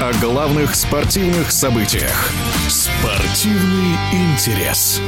о главных спортивных событиях. Спортивный интерес.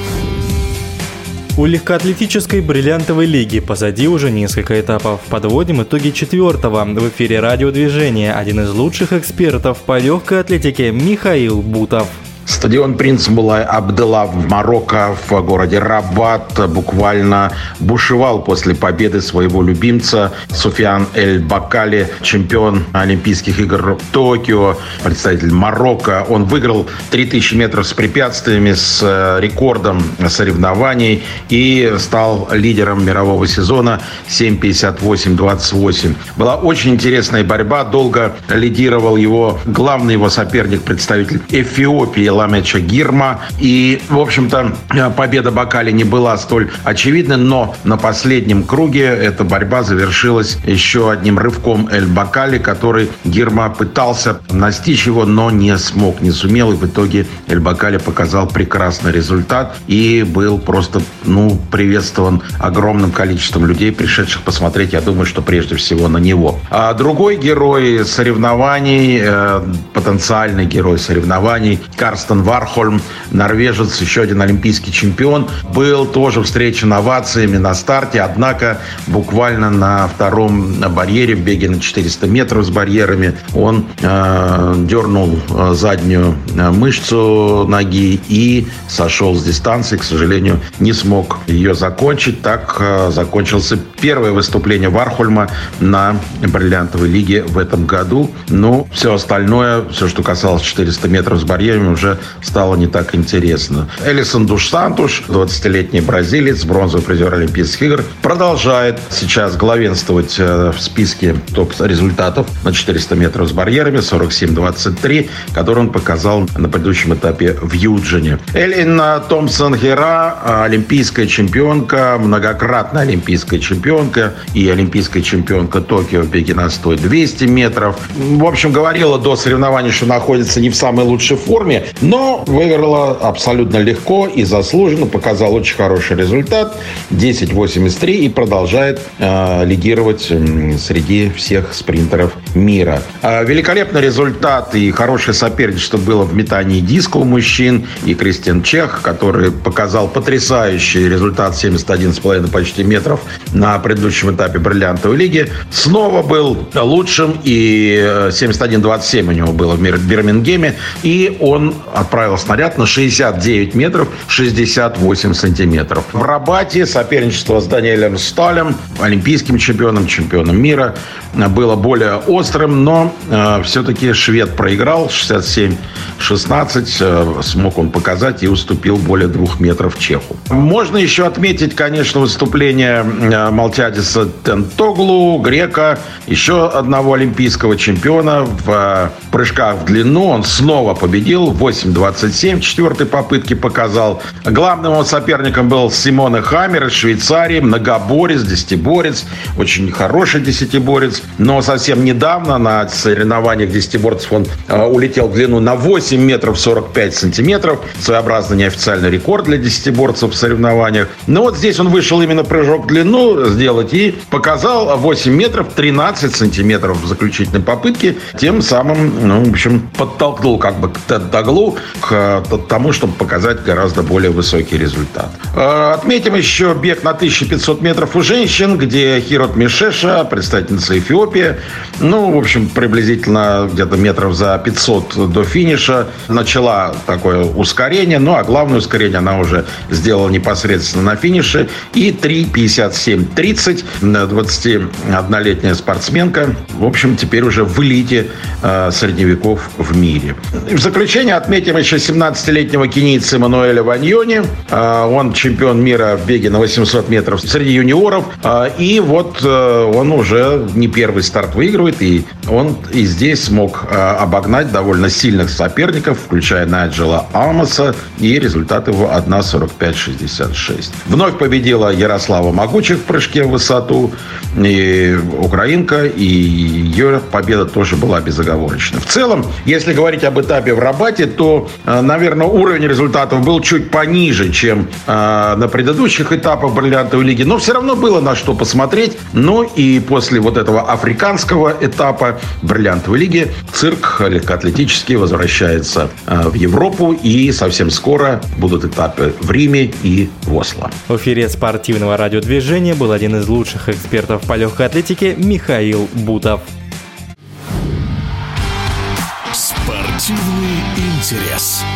У легкоатлетической бриллиантовой лиги позади уже несколько этапов. Подводим итоги четвертого. В эфире радиодвижения один из лучших экспертов по легкой атлетике Михаил Бутов. Стадион «Принц Булай Абдела» в Марокко, в городе Рабат, буквально бушевал после победы своего любимца Суфиан Эль-Бакали, чемпион Олимпийских игр в Токио, представитель Марокко. Он выиграл 3000 метров с препятствиями, с э, рекордом соревнований и стал лидером мирового сезона 7.58-28. Была очень интересная борьба. Долго лидировал его главный его соперник, представитель Эфиопии Ламеча Гирма. И, в общем-то, победа Бакали не была столь очевидной, но на последнем круге эта борьба завершилась еще одним рывком Эль Бакали, который Гирма пытался настичь его, но не смог, не сумел. И в итоге Эль Бакали показал прекрасный результат и был просто, ну, приветствован огромным количеством людей, пришедших посмотреть, я думаю, что прежде всего на него. А другой герой соревнований, э, потенциальный герой соревнований, Карс Карстен Вархольм, норвежец, еще один олимпийский чемпион, был тоже встречен овациями на старте, однако буквально на втором барьере в беге на 400 метров с барьерами он э, дернул э, заднюю э, мышцу ноги и сошел с дистанции. К сожалению, не смог ее закончить. Так э, закончился первое выступление Вархольма на бриллиантовой лиге в этом году. Ну, все остальное, все, что касалось 400 метров с барьерами, уже стало не так интересно. Элисон Душ Сантуш, 20-летний бразилец, бронзовый призер Олимпийских игр, продолжает сейчас главенствовать э, в списке топ-результатов на 400 метров с барьерами 47-23, который он показал на предыдущем этапе в Юджине. Эллин Томпсон Хера, олимпийская чемпионка, многократная олимпийская чемпионка и олимпийская чемпионка Токио в беге на 100 200 метров. В общем, говорила до соревнований, что находится не в самой лучшей форме, но выиграла абсолютно легко и заслуженно, показал очень хороший результат. 10.83 и продолжает э, лидировать э, среди всех спринтеров мира. Э, великолепный результат и хорошее соперничество было в метании диска у мужчин. И Кристиан Чех, который показал потрясающий результат 71,5 почти метров на предыдущем этапе бриллиантовой лиги, снова был лучшим. И 71,27 у него было в Бирмингеме. И он отправил снаряд на 69 метров 68 сантиметров. В Рабате соперничество с Даниэлем Сталем, олимпийским чемпионом, чемпионом мира, было более острым, но э, все-таки швед проиграл 67-16. Э, смог он показать и уступил более двух метров чеху. Можно еще отметить, конечно, выступление э, Малтиадиса Тентоглу, грека, еще одного олимпийского чемпиона в э, прыжках в длину. Он снова победил 8.27 четвертой попытки показал. Главным его соперником был Симона Хаммер из Швейцарии, многоборец, десятиборец, очень хороший десятиборец. Но совсем недавно на соревнованиях десятиборцев он э, улетел в длину на 8 метров 45 сантиметров. Своеобразный неофициальный рекорд для десятиборцев в соревнованиях. Но вот здесь он вышел именно прыжок в длину сделать и показал 8 метров 13 сантиметров в заключительной попытке. Тем самым, ну, в общем, подтолкнул как бы к К тому, чтобы показать гораздо более высокий результат. Э, отметим еще бег на 1500 метров у женщин, где Хирот Мишеша, представительница Эфиопии, ну, в общем, приблизительно где-то метров за 500 до финиша, начала такое ускорение, ну, а главное ускорение она уже сделала непосредственно на финише. И 3.57.30, 21-летняя спортсменка, в общем, теперь уже в элите э, средневеков в мире. В заключение отметим еще 17-летнего кенийца Мануэля Ваньони. А, он чемпион мира в беге на 800 метров среди юниоров. А, и вот э, он уже не первый старт выигрывает. И он и здесь смог а, обогнать довольно сильных соперников, включая Найджела Амоса. И результат его 1.45.66. Вновь победила Ярослава Могучих в прыжке в высоту. И украинка. И ее победа тоже была безоговорочна. В целом, если говорить об этапе в Рабате, то что, наверное, уровень результатов был чуть пониже, чем на предыдущих этапах бриллиантовой лиги, но все равно было на что посмотреть. Ну и после вот этого африканского этапа бриллиантовой лиги цирк легкоатлетический возвращается в Европу и совсем скоро будут этапы в Риме и в Осло. В эфире спортивного радиодвижения был один из лучших экспертов по легкой атлетике Михаил Бутов. Спортивный интерес.